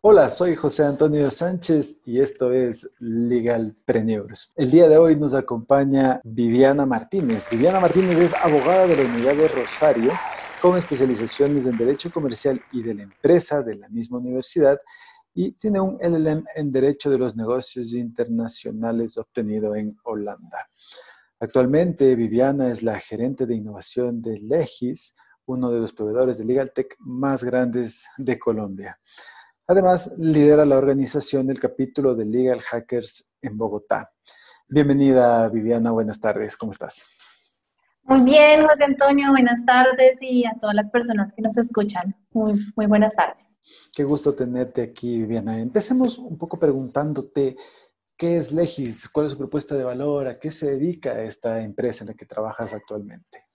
Hola, soy José Antonio Sánchez y esto es Legal Preneurs. El día de hoy nos acompaña Viviana Martínez. Viviana Martínez es abogada de la Unidad de Rosario con especializaciones en Derecho Comercial y de la Empresa de la misma universidad y tiene un LLM en Derecho de los Negocios Internacionales obtenido en Holanda. Actualmente, Viviana es la gerente de innovación de Legis, uno de los proveedores de Legal Tech más grandes de Colombia. Además, lidera la organización del capítulo de Legal Hackers en Bogotá. Bienvenida, Viviana. Buenas tardes. ¿Cómo estás? Muy bien, José Antonio. Buenas tardes y a todas las personas que nos escuchan. Muy, muy buenas tardes. Qué gusto tenerte aquí, Viviana. Empecemos un poco preguntándote qué es Legis, cuál es su propuesta de valor, a qué se dedica esta empresa en la que trabajas actualmente.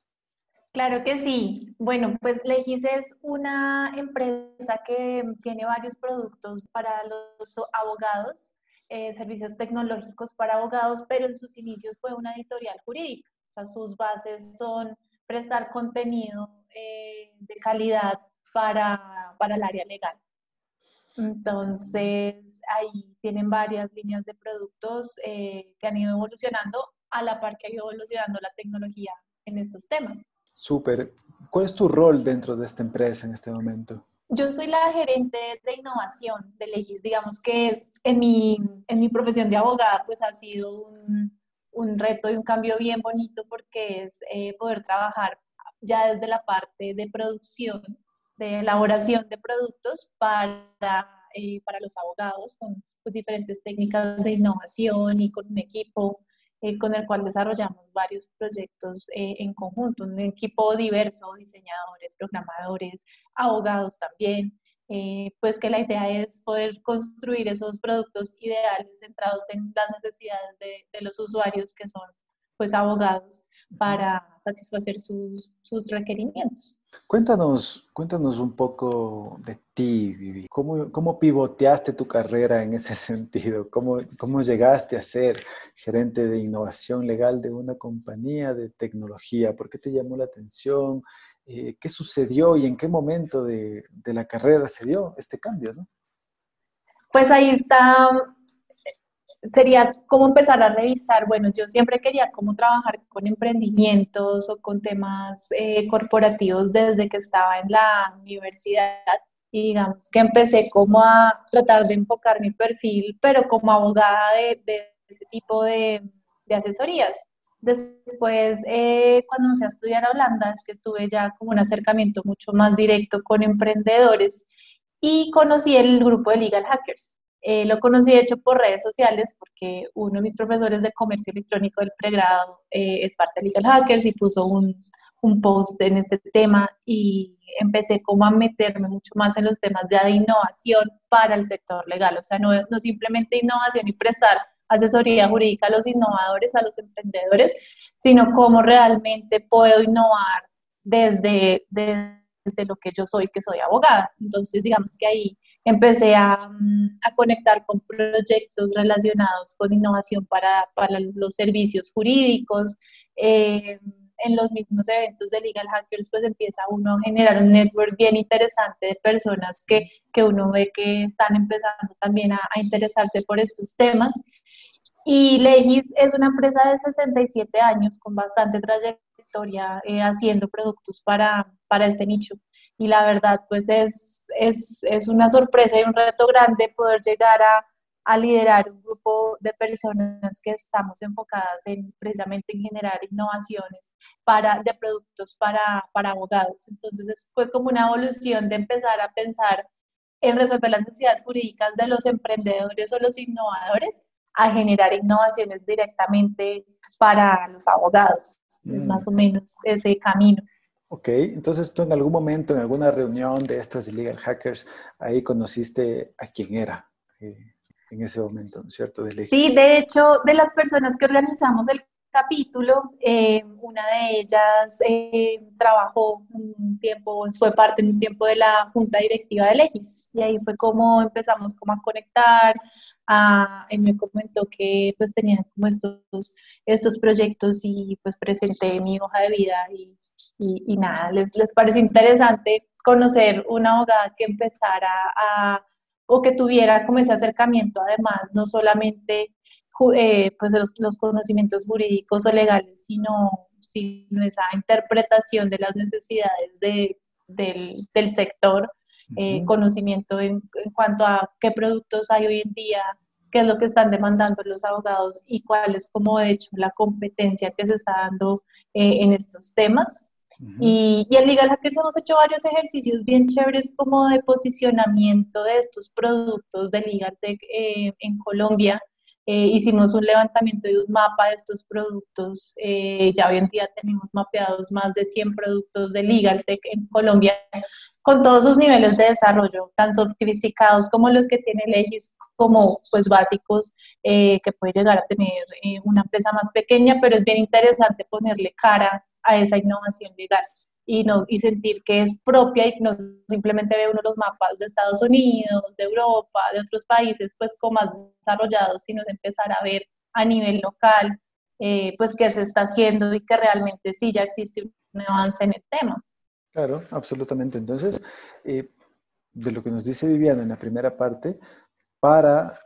Claro que sí. Bueno, pues Legis es una empresa que tiene varios productos para los abogados, eh, servicios tecnológicos para abogados, pero en sus inicios fue una editorial jurídica. O sea, sus bases son prestar contenido eh, de calidad para, para el área legal. Entonces, ahí tienen varias líneas de productos eh, que han ido evolucionando a la par que ha ido evolucionando la tecnología en estos temas. Súper. ¿Cuál es tu rol dentro de esta empresa en este momento? Yo soy la gerente de innovación de Legis. Digamos que en mi, en mi profesión de abogada pues ha sido un, un reto y un cambio bien bonito porque es eh, poder trabajar ya desde la parte de producción, de elaboración de productos para, eh, para los abogados con pues, diferentes técnicas de innovación y con un equipo eh, con el cual desarrollamos varios proyectos eh, en conjunto, un equipo diverso, diseñadores, programadores, abogados también, eh, pues que la idea es poder construir esos productos ideales centrados en las necesidades de, de los usuarios que son pues abogados para satisfacer sus, sus, requerimientos. Cuéntanos, cuéntanos un poco de ti, Vivi. ¿Cómo, ¿Cómo, pivoteaste tu carrera en ese sentido? ¿Cómo, ¿Cómo llegaste a ser gerente de innovación legal de una compañía de tecnología? ¿Por qué te llamó la atención? Eh, ¿Qué sucedió y en qué momento de, de la carrera se dio este cambio? ¿no? Pues ahí está sería como empezar a revisar, bueno, yo siempre quería cómo trabajar con emprendimientos o con temas eh, corporativos desde que estaba en la universidad y digamos que empecé como a tratar de enfocar mi perfil, pero como abogada de, ese tipo de, asesorías. Después, eh, cuando fui a estudiar a Holanda, es que tuve ya como un acercamiento mucho más directo con emprendedores y conocí el grupo de Legal Hackers. Eh, lo conocí de hecho por redes sociales porque uno de mis profesores de comercio electrónico del pregrado eh, es parte de Legal Hackers y puso un, un, post en este tema y empecé como a meterme mucho más en los temas ya de innovación para el sector legal, o sea, no, no simplemente innovación y prestar asesoría jurídica a los innovadores, a los emprendedores, sino cómo realmente puedo innovar desde, desde lo que yo soy, que soy abogada. Entonces, digamos que ahí empecé a, mm, a, conectar con proyectos relacionados con innovación para, para los servicios jurídicos. Eh, en los mismos eventos de Legal Hackers, pues empieza uno a generar un network bien interesante de personas que, que uno ve que están empezando también a, a interesarse por estos temas. Y Legis es una empresa de 67 años con bastante trayectoria eh, haciendo productos para, para este nicho y la verdad pues es, es, es, una sorpresa y un reto grande poder llegar a, a, liderar un grupo de personas que estamos enfocadas en precisamente en generar innovaciones para, de productos para, para abogados. Entonces fue como una evolución de empezar a pensar en resolver las necesidades jurídicas de los emprendedores o los innovadores a generar innovaciones directamente para los abogados. Mm. Más o menos ese camino. Ok, entonces tú en algún momento, en alguna reunión de estas de Legal Hackers, ahí conociste a quién era eh, en ese momento, ¿no es cierto? De sí, de hecho, de las personas que organizamos el capítulo, eh, una de ellas eh, trabajó un tiempo, fue parte en un tiempo de la junta directiva de Legis y ahí fue como empezamos como a conectar, a, él me comentó que pues tenía como estos, estos proyectos y pues presenté mi hoja de vida y y, nada, les, les parece interesante conocer una abogada que empezara a, o que tuviera como ese acercamiento además, no solamente eh, pues los, conocimientos jurídicos o legales, sino, sino esa interpretación de las necesidades de, del, del, sector, eh, conocimiento en, en, cuanto a qué productos hay hoy en día, qué es lo que están demandando los abogados y cuál es como de hecho la competencia que se está dando eh, en estos temas. y, y, en Legal Hackers hemos hecho varios ejercicios bien chéveres como de posicionamiento de estos productos de Legal Tech eh, en Colombia. Eh, hicimos un levantamiento de un mapa de estos productos. ya hoy en día tenemos mapeados más de 100 productos de Legal Tech en Colombia con todos sus niveles de desarrollo, tan sofisticados como los que tiene leyes, como pues básicos eh, que puede llegar a tener eh, una empresa más pequeña, pero es bien interesante ponerle cara a esa innovación legal y, no, y sentir que es propia y no simplemente ve uno los mapas de Estados Unidos, de Europa, de otros países pues como más desarrollados, sino de empezar a ver a nivel local eh, pues qué se está haciendo y que realmente sí ya existe un avance en el tema. Claro, absolutamente. Entonces, eh, de lo que nos dice Viviana en la primera parte, para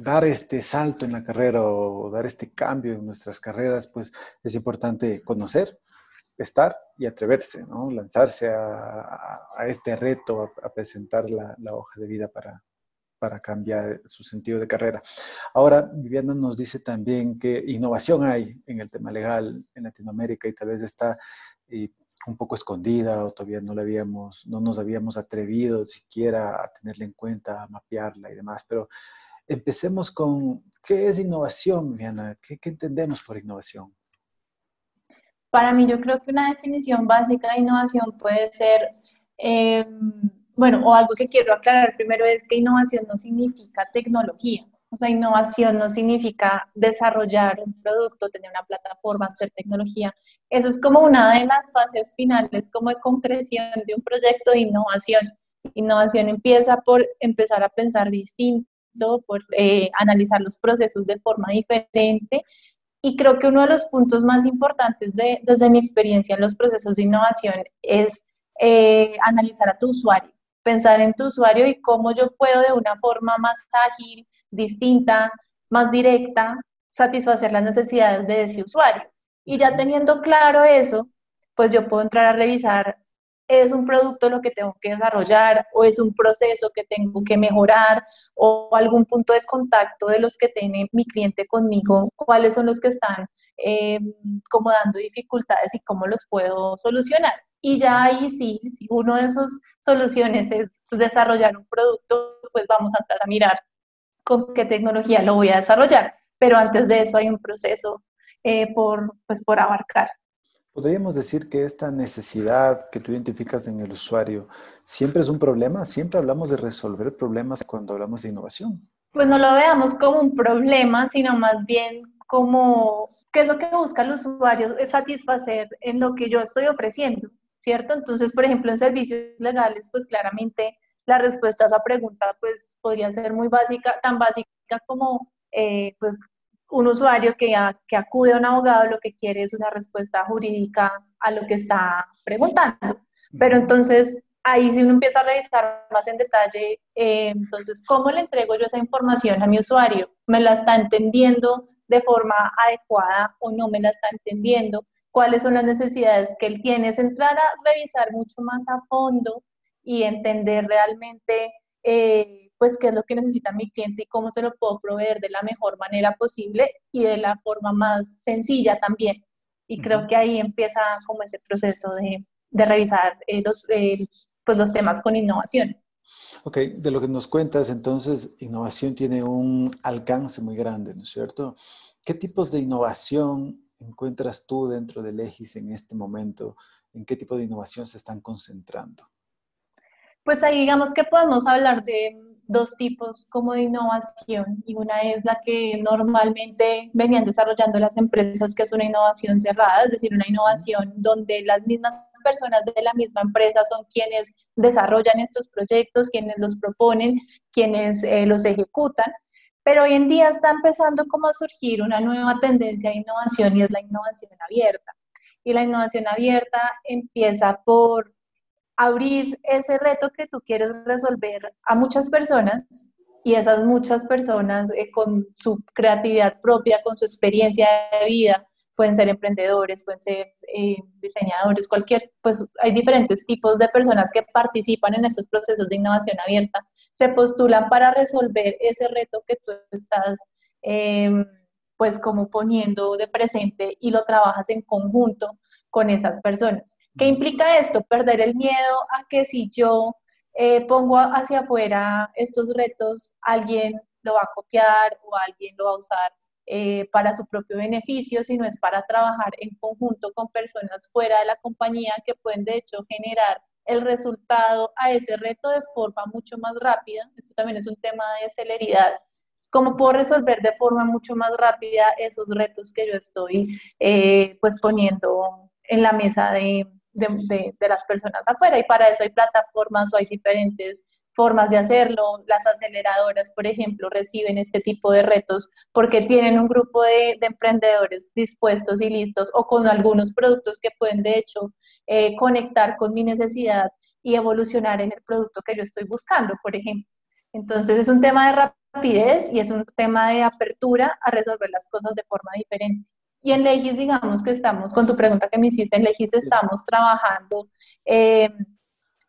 dar este salto en la carrera o dar este cambio en nuestras carreras, pues es importante conocer, estar y atreverse, ¿no? Lanzarse a, este reto, a, presentar la, hoja de vida para, para cambiar su sentido de carrera. Ahora, Viviana nos dice también que innovación hay en el tema legal en Latinoamérica y tal vez está eh, un poco escondida o todavía no, la habíamos, no nos habíamos atrevido siquiera a tenerla en cuenta, a mapearla y demás. Pero empecemos con, ¿qué es innovación, Viana? ¿Qué, entendemos por innovación? Para mí yo creo que una definición básica de innovación puede ser, eh, bueno, o algo que quiero aclarar primero es que innovación no significa tecnología. O sea, innovación no significa desarrollar un producto, tener una plataforma, hacer tecnología. Eso es como una de las fases finales, como de concreción de un proyecto de innovación. Innovación empieza por empezar a pensar distinto, por eh, analizar los procesos de forma diferente. Y creo que uno de los puntos más importantes de, desde mi experiencia en los procesos de innovación es eh, analizar a tu usuario pensar en tu usuario y cómo yo puedo de una forma más ágil, distinta, más directa, satisfacer las necesidades de ese usuario. Y ya teniendo claro eso, pues yo puedo entrar a revisar, ¿es un producto lo que tengo que desarrollar o es un proceso que tengo que mejorar o algún punto de contacto de los que tiene mi cliente conmigo? ¿Cuáles son los que están eh, como dando dificultades y cómo los puedo solucionar? Y ya ahí sí, si uno de esas soluciones es desarrollar un producto, pues vamos a entrar a mirar con qué tecnología lo voy a desarrollar. Pero antes de eso hay un proceso eh, por, pues, por abarcar. ¿Podríamos decir que esta necesidad que tú identificas en el usuario siempre es un problema? ¿Siempre hablamos de resolver problemas cuando hablamos de innovación? Pues no lo veamos como un problema, sino más bien como qué es lo que busca el usuario, es satisfacer en lo que yo estoy ofreciendo. ¿cierto? Entonces, por ejemplo, en servicios legales, pues claramente la respuesta a esa pregunta pues podría ser muy básica, tan básica como eh, pues un usuario que, que acude a un abogado lo que quiere es una respuesta jurídica a lo que está preguntando. Pero entonces ahí si uno empieza a revisar más en detalle, eh, entonces, ¿cómo le entrego yo esa información a mi usuario? ¿Me la está entendiendo de forma adecuada o no me la está entendiendo? cuáles son las necesidades que él tiene, es entrar a revisar mucho más a fondo y entender realmente eh, pues qué es lo que necesita mi cliente y cómo se lo puedo proveer de la mejor manera posible y de la forma más sencilla también. Y creo que ahí empieza como ese proceso de, de revisar eh, los, eh, pues los temas con innovación. Ok, de lo que nos cuentas, entonces, innovación tiene un alcance muy grande, ¿no es cierto? ¿Qué tipos de innovación encuentras tú dentro del EGIS en este momento? ¿En qué tipo de innovación se están concentrando? Pues ahí digamos que podemos hablar de dos tipos como de innovación y una es la que normalmente venían desarrollando las empresas, que es una innovación cerrada, es decir, una innovación donde las mismas personas de la misma empresa son quienes desarrollan estos proyectos, quienes los proponen, quienes eh, los ejecutan. Pero hoy en día está empezando como a surgir una nueva tendencia de innovación y es la innovación abierta. Y la innovación abierta empieza por abrir ese reto que tú quieres resolver a muchas personas y esas muchas personas eh, con su creatividad propia, con su experiencia de vida, pueden ser emprendedores, pueden ser eh, diseñadores, cualquier, pues hay diferentes tipos de personas que participan en estos procesos de innovación abierta, se postulan para resolver ese reto que tú estás em, pues como poniendo de presente y lo trabajas en conjunto con esas personas. ¿Qué implica esto? Perder el miedo a que si yo eh, pongo hacia afuera estos retos, alguien lo va a copiar o alguien lo va a usar eh, para su propio beneficio, sino es para trabajar en conjunto con personas fuera de la compañía que pueden de hecho generar el resultado a ese reto de forma mucho más rápida. Esto también es un tema de celeridad. ¿Cómo puedo resolver de forma mucho más rápida esos retos que yo estoy eh, pues poniendo en la mesa de, de, de, las personas afuera? Y para eso hay plataformas o hay diferentes formas de hacerlo. Las aceleradoras, por ejemplo, reciben este tipo de retos porque tienen un grupo de, emprendedores dispuestos y listos o con algunos productos que pueden, de hecho, eh, conectar con mi necesidad y evolucionar en el producto que yo estoy buscando, por ejemplo. Entonces es un tema de rapidez y es un tema de apertura a resolver las cosas de forma diferente. Y en Legis, digamos que estamos, con tu pregunta que me hiciste, en Legis estamos trabajando eh,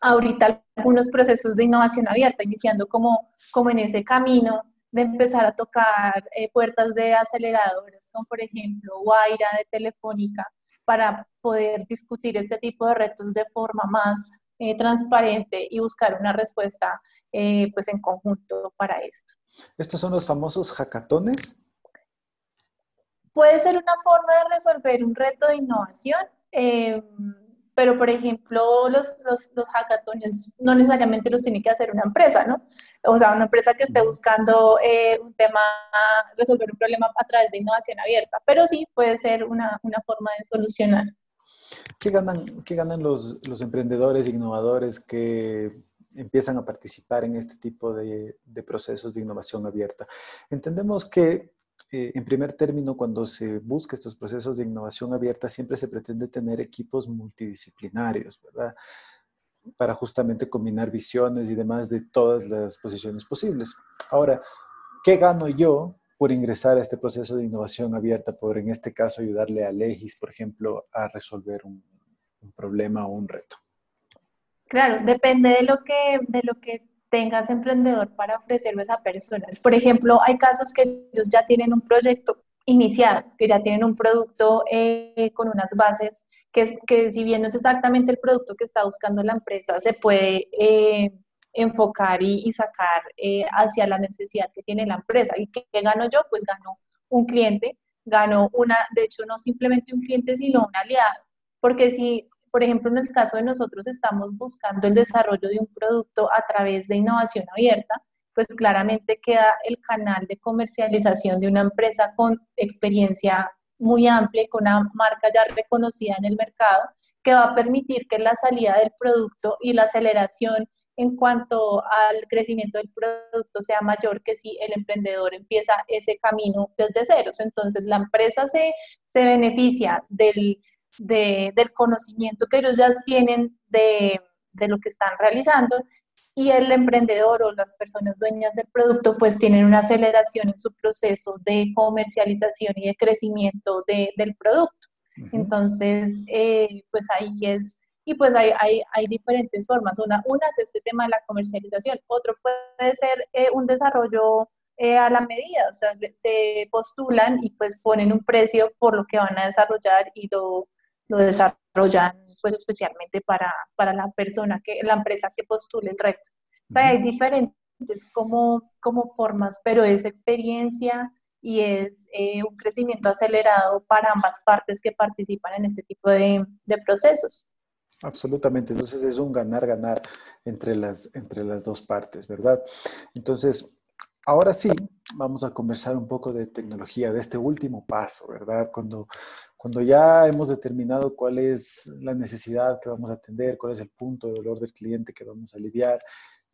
ahorita algunos procesos de innovación abierta, iniciando como, como en ese camino de empezar a tocar eh, puertas de aceleradores, como por ejemplo Guaira de Telefónica, para poder discutir este tipo de retos de forma más eh, transparente y buscar una respuesta eh, pues en conjunto para esto. ¿Estos son los famosos hackatones? Puede ser una forma de resolver un reto de innovación pero por ejemplo, los, los, los hackathons no necesariamente los tiene que hacer una empresa, ¿no? O sea, una empresa que esté buscando eh, un tema, resolver un problema a través de innovación abierta, pero sí puede ser una, una forma de solucionar. ¿Qué ganan, qué ganan los, los emprendedores, innovadores que empiezan a participar en este tipo de, de procesos de innovación abierta? Entendemos que eh, en primer término, cuando se busca estos procesos de innovación abierta, siempre se pretende tener equipos multidisciplinarios, ¿verdad? Para justamente combinar visiones y demás de todas las posiciones posibles. Ahora, ¿qué gano yo por ingresar a este proceso de innovación abierta, por en este caso ayudarle a Legis, por ejemplo, a resolver un, un problema o un reto? Claro, depende de lo que, de lo que tengas emprendedor para ofrecerlo a personas. Por ejemplo, hay casos que ellos ya tienen un proyecto iniciado, que ya tienen un producto eh, con unas bases, que, que si bien no es exactamente el producto que está buscando la empresa, se puede eh, enfocar y, sacar eh, hacia la necesidad que tiene la empresa. ¿Y qué, qué gano yo? Pues gano un cliente, gano una, de hecho no simplemente un cliente, sino un aliado. Porque si por ejemplo, en el caso de nosotros estamos buscando el desarrollo de un producto a través de innovación abierta, pues claramente queda el canal de comercialización de una empresa con experiencia muy amplia, con una marca ya reconocida en el mercado, que va a permitir que la salida del producto y la aceleración en cuanto al crecimiento del producto sea mayor que si el emprendedor empieza ese camino desde ceros. Entonces, la empresa se, se beneficia del, del conocimiento que ellos ya tienen de, lo que están realizando y el emprendedor o las personas dueñas del producto pues tienen una aceleración en su proceso de comercialización y de crecimiento del producto. Entonces, eh, pues ahí es, y pues hay, hay, hay, diferentes formas. Una, una es este tema de la comercialización, otro puede ser eh, un desarrollo eh, a la medida, o sea, se postulan y pues ponen un precio por lo que van a desarrollar y lo, lo desarrollan pues especialmente para, para la persona, que la empresa que postule el reto. O sea, hay diferentes como, como formas, pero es experiencia y es eh, un crecimiento acelerado para ambas partes que participan en este tipo de, de procesos. Absolutamente, entonces es un ganar-ganar entre las, entre las dos partes, ¿verdad? Entonces, ahora sí, vamos a conversar un poco de tecnología, de este último paso, ¿verdad? Cuando, cuando ya hemos determinado cuál es la necesidad que vamos a atender, cuál es el punto de dolor del cliente que vamos a aliviar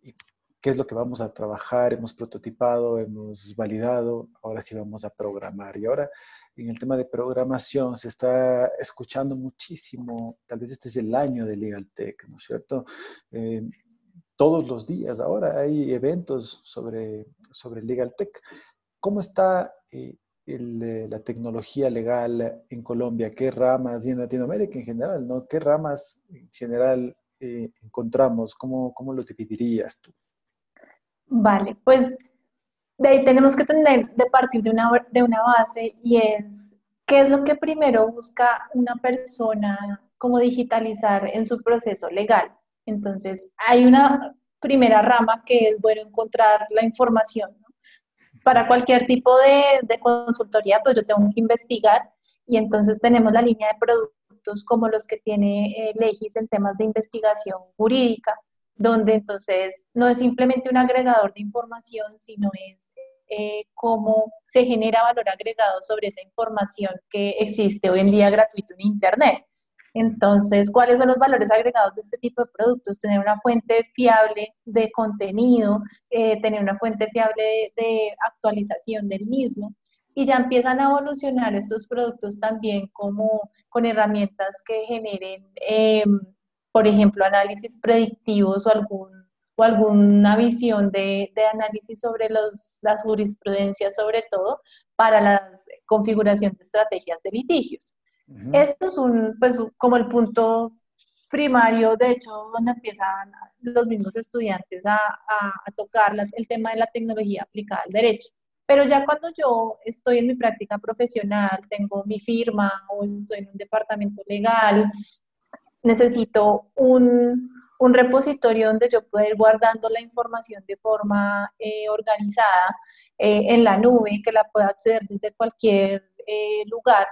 y qué es lo que vamos a trabajar, hemos prototipado, hemos validado, ahora sí vamos a programar. Y ahora en el tema de programación se está escuchando muchísimo, tal vez este es el año de Legal Tech, ¿no es cierto? Eh, todos los días ahora hay eventos sobre, sobre Legal Tech. ¿Cómo está eh, eh, la tecnología legal en Colombia? ¿Qué ramas y en Latinoamérica en general? ¿no? ¿Qué ramas en general encontramos? ¿Cómo, ¿Cómo lo dividirías tú? Vale, pues de ahí tenemos que tener de partir de una, de una base y es qué es lo que primero busca una persona como digitalizar en su proceso legal. Entonces, hay una primera rama que es bueno encontrar la información. Para cualquier tipo de, consultoría, pues yo tengo que investigar y entonces tenemos la línea de productos como los que tiene eh, Legis en temas de investigación jurídica, donde entonces no es simplemente un agregador de información, sino es eh, cómo se genera valor agregado sobre esa información que existe hoy en día gratuito en Internet. Entonces, ¿cuáles son los valores agregados de este tipo de productos? Tener una fuente fiable de contenido, eh, tener una fuente fiable de, actualización del mismo. Y ya empiezan a evolucionar estos productos también como con herramientas que generen em, por ejemplo, análisis predictivos o, algún, o alguna visión de, análisis sobre los, las jurisprudencias, sobre todo para la configuración de estrategias de litigios. Esto es un, pues, como el punto primario, de hecho, donde empiezan los mismos estudiantes a, a, a tocar el tema de la tecnología aplicada al derecho. Pero ya cuando yo estoy en mi práctica profesional, tengo mi firma o estoy en un departamento legal, necesito un, repositorio donde yo pueda ir guardando la información de forma eh, organizada eh, en la nube, que la pueda acceder desde cualquier eh, lugar.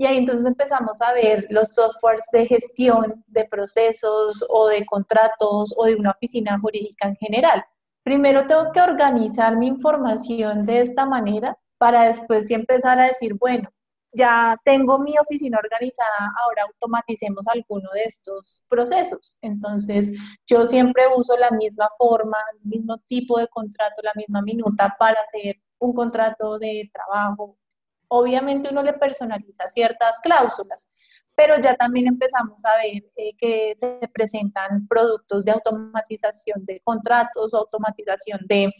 Y ahí entonces empezamos a ver los softwares de gestión de procesos o de contratos o de una oficina jurídica en general. Primero tengo que organizar mi información de esta manera para después empezar a decir, bueno, ya tengo mi oficina organizada, ahora automaticemos alguno de estos procesos. Entonces, yo siempre uso la misma forma, el mismo tipo de contrato, la misma minuta para hacer un contrato de trabajo. Obviamente uno le personaliza ciertas cláusulas, pero ya también empezamos a ver eh, que se presentan productos de automatización de contratos automatización de,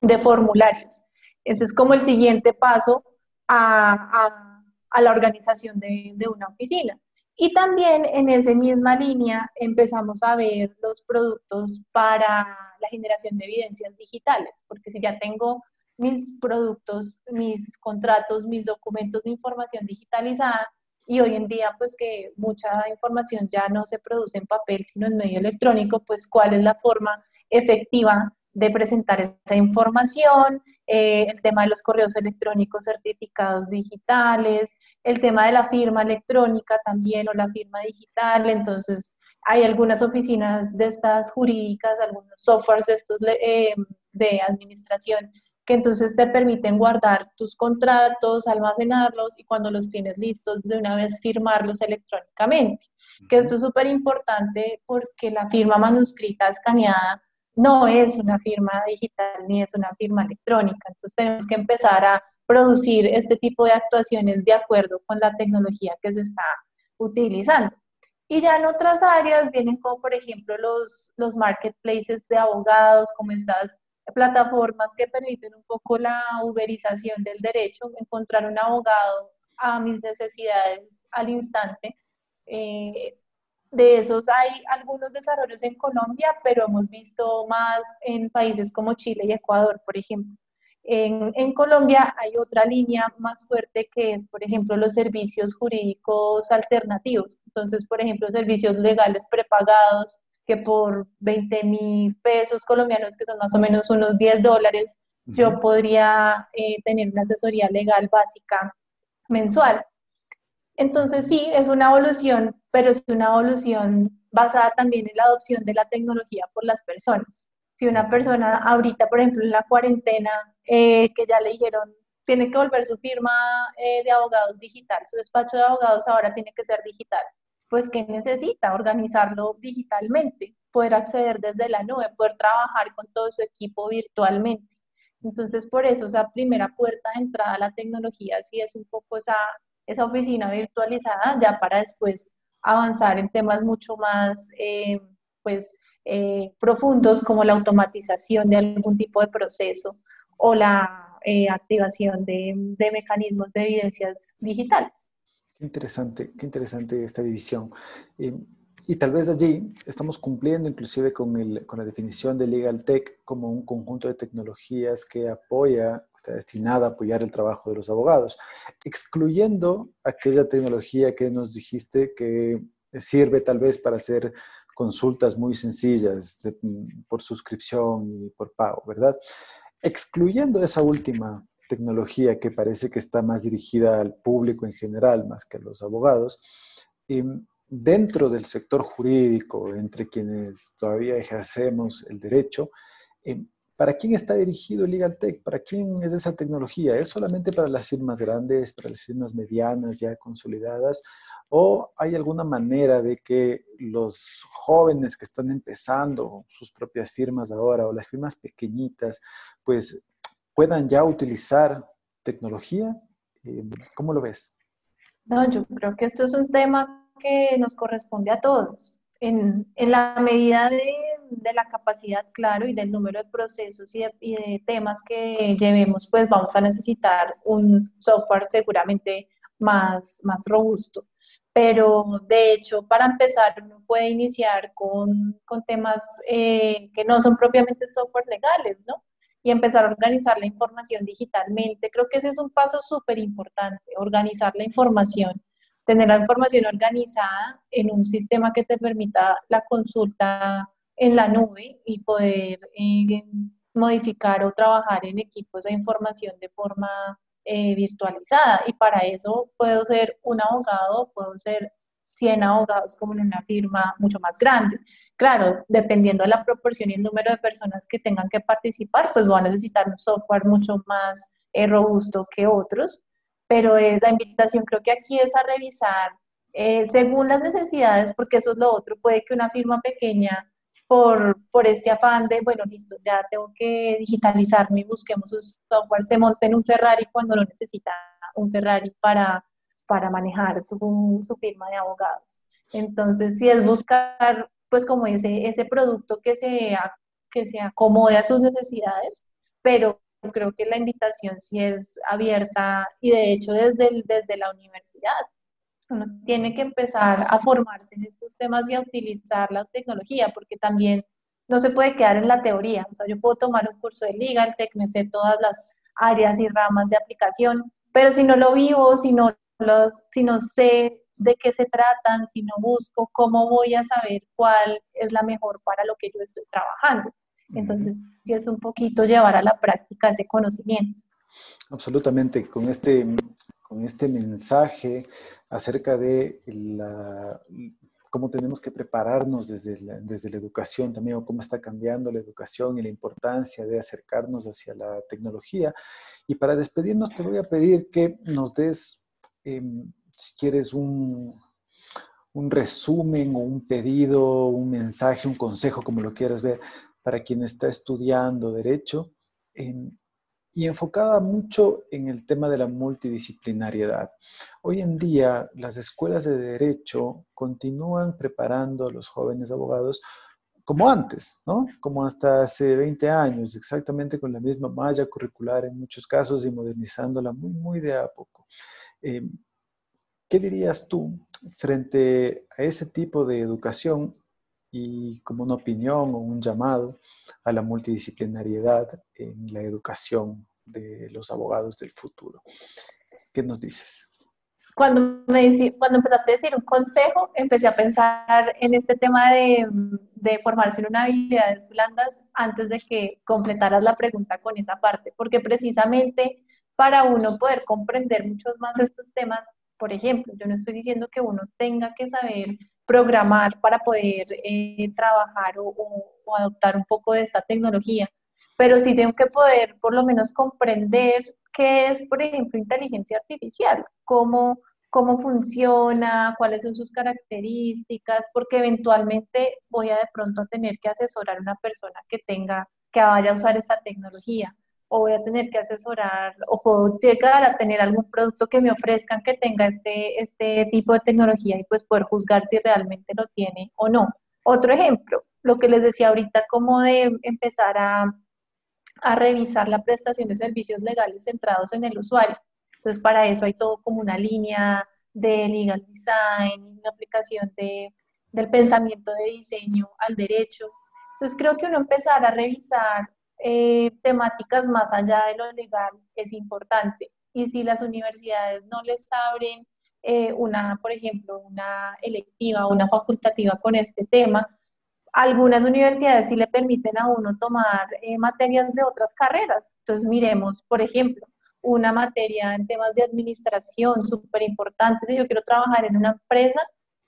de formularios. Ese es como el siguiente paso a, la organización de, una oficina. Y también en esa misma línea empezamos a ver los productos para la generación de evidencias digitales, porque si ya tengo mis productos, mis contratos, mis documentos, mi información digitalizada, y hoy en día pues que mucha información ya no se produce en papel, sino en medio electrónico, pues cuál es la forma efectiva de presentar esa información, eh, el tema de los correos electrónicos certificados digitales, el tema de la firma electrónica también o la firma digital. Entonces, hay algunas oficinas de estas jurídicas, algunos softwares de estos eh, de administración que entonces te permiten guardar tus contratos, almacenarlos y cuando los tienes listos de una vez firmarlos electrónicamente. Que esto es súper importante porque la firma manuscrita escaneada no es una firma digital ni es una firma electrónica. Entonces tenemos que empezar a producir este tipo de actuaciones de acuerdo con la tecnología que se está utilizando. Y ya en otras áreas vienen como por ejemplo los, los marketplaces de abogados, como estas plataformas que permiten un poco la uberización del derecho, encontrar un abogado a mis necesidades al instante. Eh, de esos hay algunos desarrollos en Colombia, pero hemos visto más en países como Chile y Ecuador, por ejemplo. En, Colombia hay otra línea más fuerte que es, por ejemplo, los servicios jurídicos alternativos. Entonces, por ejemplo, servicios legales prepagados que por 20 mil pesos colombianos, que son más o menos unos 10 dólares, yo podría eh, tener una asesoría legal básica mensual. Entonces sí, es una evolución, pero es una evolución basada también en la adopción de la tecnología por las personas. Si una persona ahorita, por ejemplo, en la cuarentena, eh, que ya le dijeron, tiene que volver su firma eh, de abogados digital, su despacho de abogados ahora tiene que ser digital, pues ¿qué necesita? Organizarlo digitalmente, poder acceder desde la nube, poder trabajar con todo su equipo virtualmente. Entonces, por eso esa primera puerta de entrada a la tecnología sí es un poco esa, esa oficina virtualizada, ya para después avanzar en temas mucho más eh, pues, eh, profundos como la automatización de algún tipo de proceso o la eh, activación de, de, mecanismos de evidencias digitales. Qué interesante, qué interesante esta división. Y tal vez allí estamos cumpliendo inclusive con, la definición de Legal Tech como un conjunto de tecnologías que apoya, está destinada a apoyar el trabajo de los abogados, excluyendo aquella tecnología que nos dijiste que sirve tal vez para hacer consultas muy sencillas por suscripción y por pago, ¿verdad? Excluyendo esa última tecnología que parece que está más dirigida al público en general más que a los abogados, em, dentro del sector jurídico, entre quienes todavía ejercemos el derecho, eh, ¿para quién está dirigido Legal Tech? ¿Para quién es esa tecnología? ¿Es solamente para las firmas grandes, para las firmas medianas ya consolidadas? ¿O hay alguna manera de que los jóvenes que están empezando sus propias firmas ahora o las firmas pequeñitas, pues puedan ya utilizar tecnología? Eh, ¿Cómo lo ves? No, yo creo que esto es un tema que nos corresponde a todos. En, en la medida de, de, la capacidad, claro, y del número de procesos y de, temas que llevemos, pues vamos a necesitar un software seguramente más, más robusto. Pero de hecho, para empezar, uno puede iniciar con, con temas eh, que no son propiamente software legales, ¿no? Y empezar a organizar la información digitalmente. Creo que ese es un paso súper importante, organizar la información tener la información organizada en un sistema que te permita la consulta en la nube y poder eh, modificar o trabajar en equipos de información de forma eh, virtualizada. Y para eso puedo ser un abogado, puedo ser 100 abogados como en una firma mucho más grande. Claro, dependiendo de la proporción y el número de personas que tengan que participar, pues van a necesitar un software mucho más eh, robusto que otros pero es, la invitación creo que aquí es a revisar eh, según las necesidades, porque eso es lo otro, puede que una firma pequeña por, por este afán de, bueno, listo, ya tengo que digitalizarme busquemos un software, se monte en un Ferrari cuando no necesita un Ferrari para, para manejar su, su firma de abogados. Entonces, si es buscar, pues como ese, ese producto que se, que se acomode a sus necesidades, pero creo que la invitación sí es abierta y de hecho desde, desde la universidad. Uno tiene que empezar a formarse en estos temas y a utilizar la tecnología, porque también no se puede quedar en la teoría. O sea, yo puedo tomar un curso de Legal Tech, me sé todas las áreas y ramas de aplicación, pero si no lo vivo, si no, los, si no sé de qué se tratan, si no busco, ¿cómo voy a saber cuál es la mejor para lo que yo estoy trabajando? Entonces, sí es un poquito llevar a la práctica ese conocimiento. Absolutamente, con este, con este mensaje acerca de la, cómo tenemos que prepararnos desde la, desde la educación también, o cómo está cambiando la educación y la importancia de acercarnos hacia la tecnología. Y para despedirnos te voy a pedir que nos des, em, si quieres, un, un resumen o un pedido, un mensaje, un consejo, como lo quieras ver, para quien está estudiando derecho y enfocada mucho en el tema de la multidisciplinariedad. Hoy en día las escuelas de derecho continúan preparando a los jóvenes abogados como antes, ¿no? Como hasta hace 20 años, exactamente con la misma malla curricular en muchos casos y modernizándola muy, muy de a poco. Eh, ¿Qué dirías tú frente a ese tipo de educación y como una opinión o un llamado a la multidisciplinariedad en la educación de los abogados del futuro. ¿Qué nos dices? Cuando, me, cuando empezaste a decir un consejo, empecé a pensar en este tema de, de formarse en una habilidades blandas antes de que completaras la pregunta con esa parte, porque precisamente para uno poder comprender muchos más estos temas, por ejemplo, yo no estoy diciendo que uno tenga que saber programar para poder eh, trabajar o, adoptar un poco de esta tecnología, pero sí tengo que poder por lo menos comprender qué es, por ejemplo, inteligencia artificial, cómo, cómo funciona, cuáles son sus características, porque eventualmente voy a de pronto tener que asesorar a una persona que tenga, que vaya a usar esta tecnología. O voy a tener que asesorar o puedo llegar a tener algún producto que me ofrezcan que tenga este, este tipo de tecnología y pues poder juzgar si realmente lo tiene o no. Otro ejemplo, lo que les decía ahorita, como de empezar a, a revisar la prestación de servicios legales centrados en el usuario. Entonces, para eso hay todo como una línea de legal design, una aplicación de, del pensamiento de diseño al derecho. Entonces, creo que uno empezar a revisar eh, temáticas más allá de lo legal es importante. Y si las universidades no les abren eh, una, por ejemplo, una electiva una facultativa con este tema, algunas universidades sí le permiten a uno tomar eh, materias de otras carreras. Entonces, miremos, por ejemplo, una materia en temas de administración súper importante. Si yo quiero trabajar en una empresa,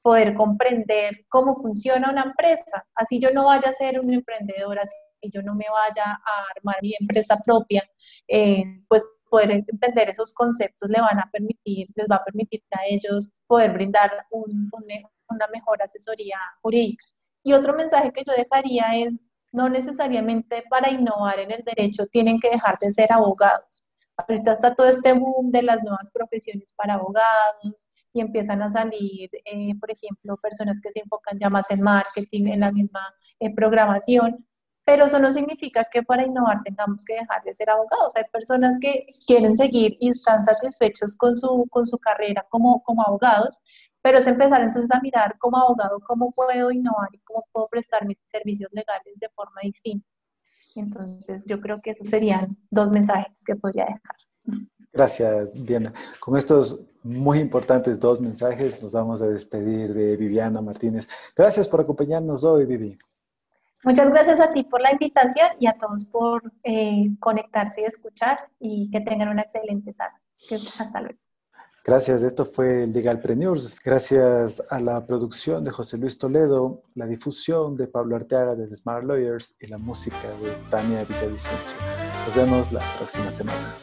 poder comprender cómo funciona una empresa. Así yo no vaya a ser un emprendedor, así yo no me vaya a armar mi empresa propia, eh, pues poder entender esos conceptos le van a permitir, les va a permitir a ellos poder brindar una mejor asesoría jurídica. Y otro mensaje que yo dejaría es, no necesariamente para innovar en el derecho tienen que dejar de ser abogados. Ahorita está todo este boom de las nuevas profesiones para abogados y empiezan a salir, eh, por ejemplo, personas que se enfocan ya más en marketing, en la misma eh, programación, pero eso no significa que para innovar tengamos que dejar de ser abogados. Hay personas que quieren seguir y están satisfechos con su, con su carrera como, como abogados, pero es empezar entonces a mirar como abogado cómo puedo innovar y cómo puedo prestar mis servicios legales de forma distinta. Entonces, yo creo que esos serían dos mensajes que podría dejar. Gracias, Viviana. Con estos muy importantes dos mensajes nos vamos a despedir de Viviana Martínez. Gracias por acompañarnos hoy, Vivi. Muchas gracias a ti por la invitación y a todos por eh, conectarse y escuchar y que tengan una excelente tarde. Hasta luego. Gracias, esto fue Legal News. Gracias a la producción de José Luis Toledo, la difusión de Pablo Arteaga de The Smart Lawyers y la música de Tania Villavicencio. Nos vemos la próxima semana.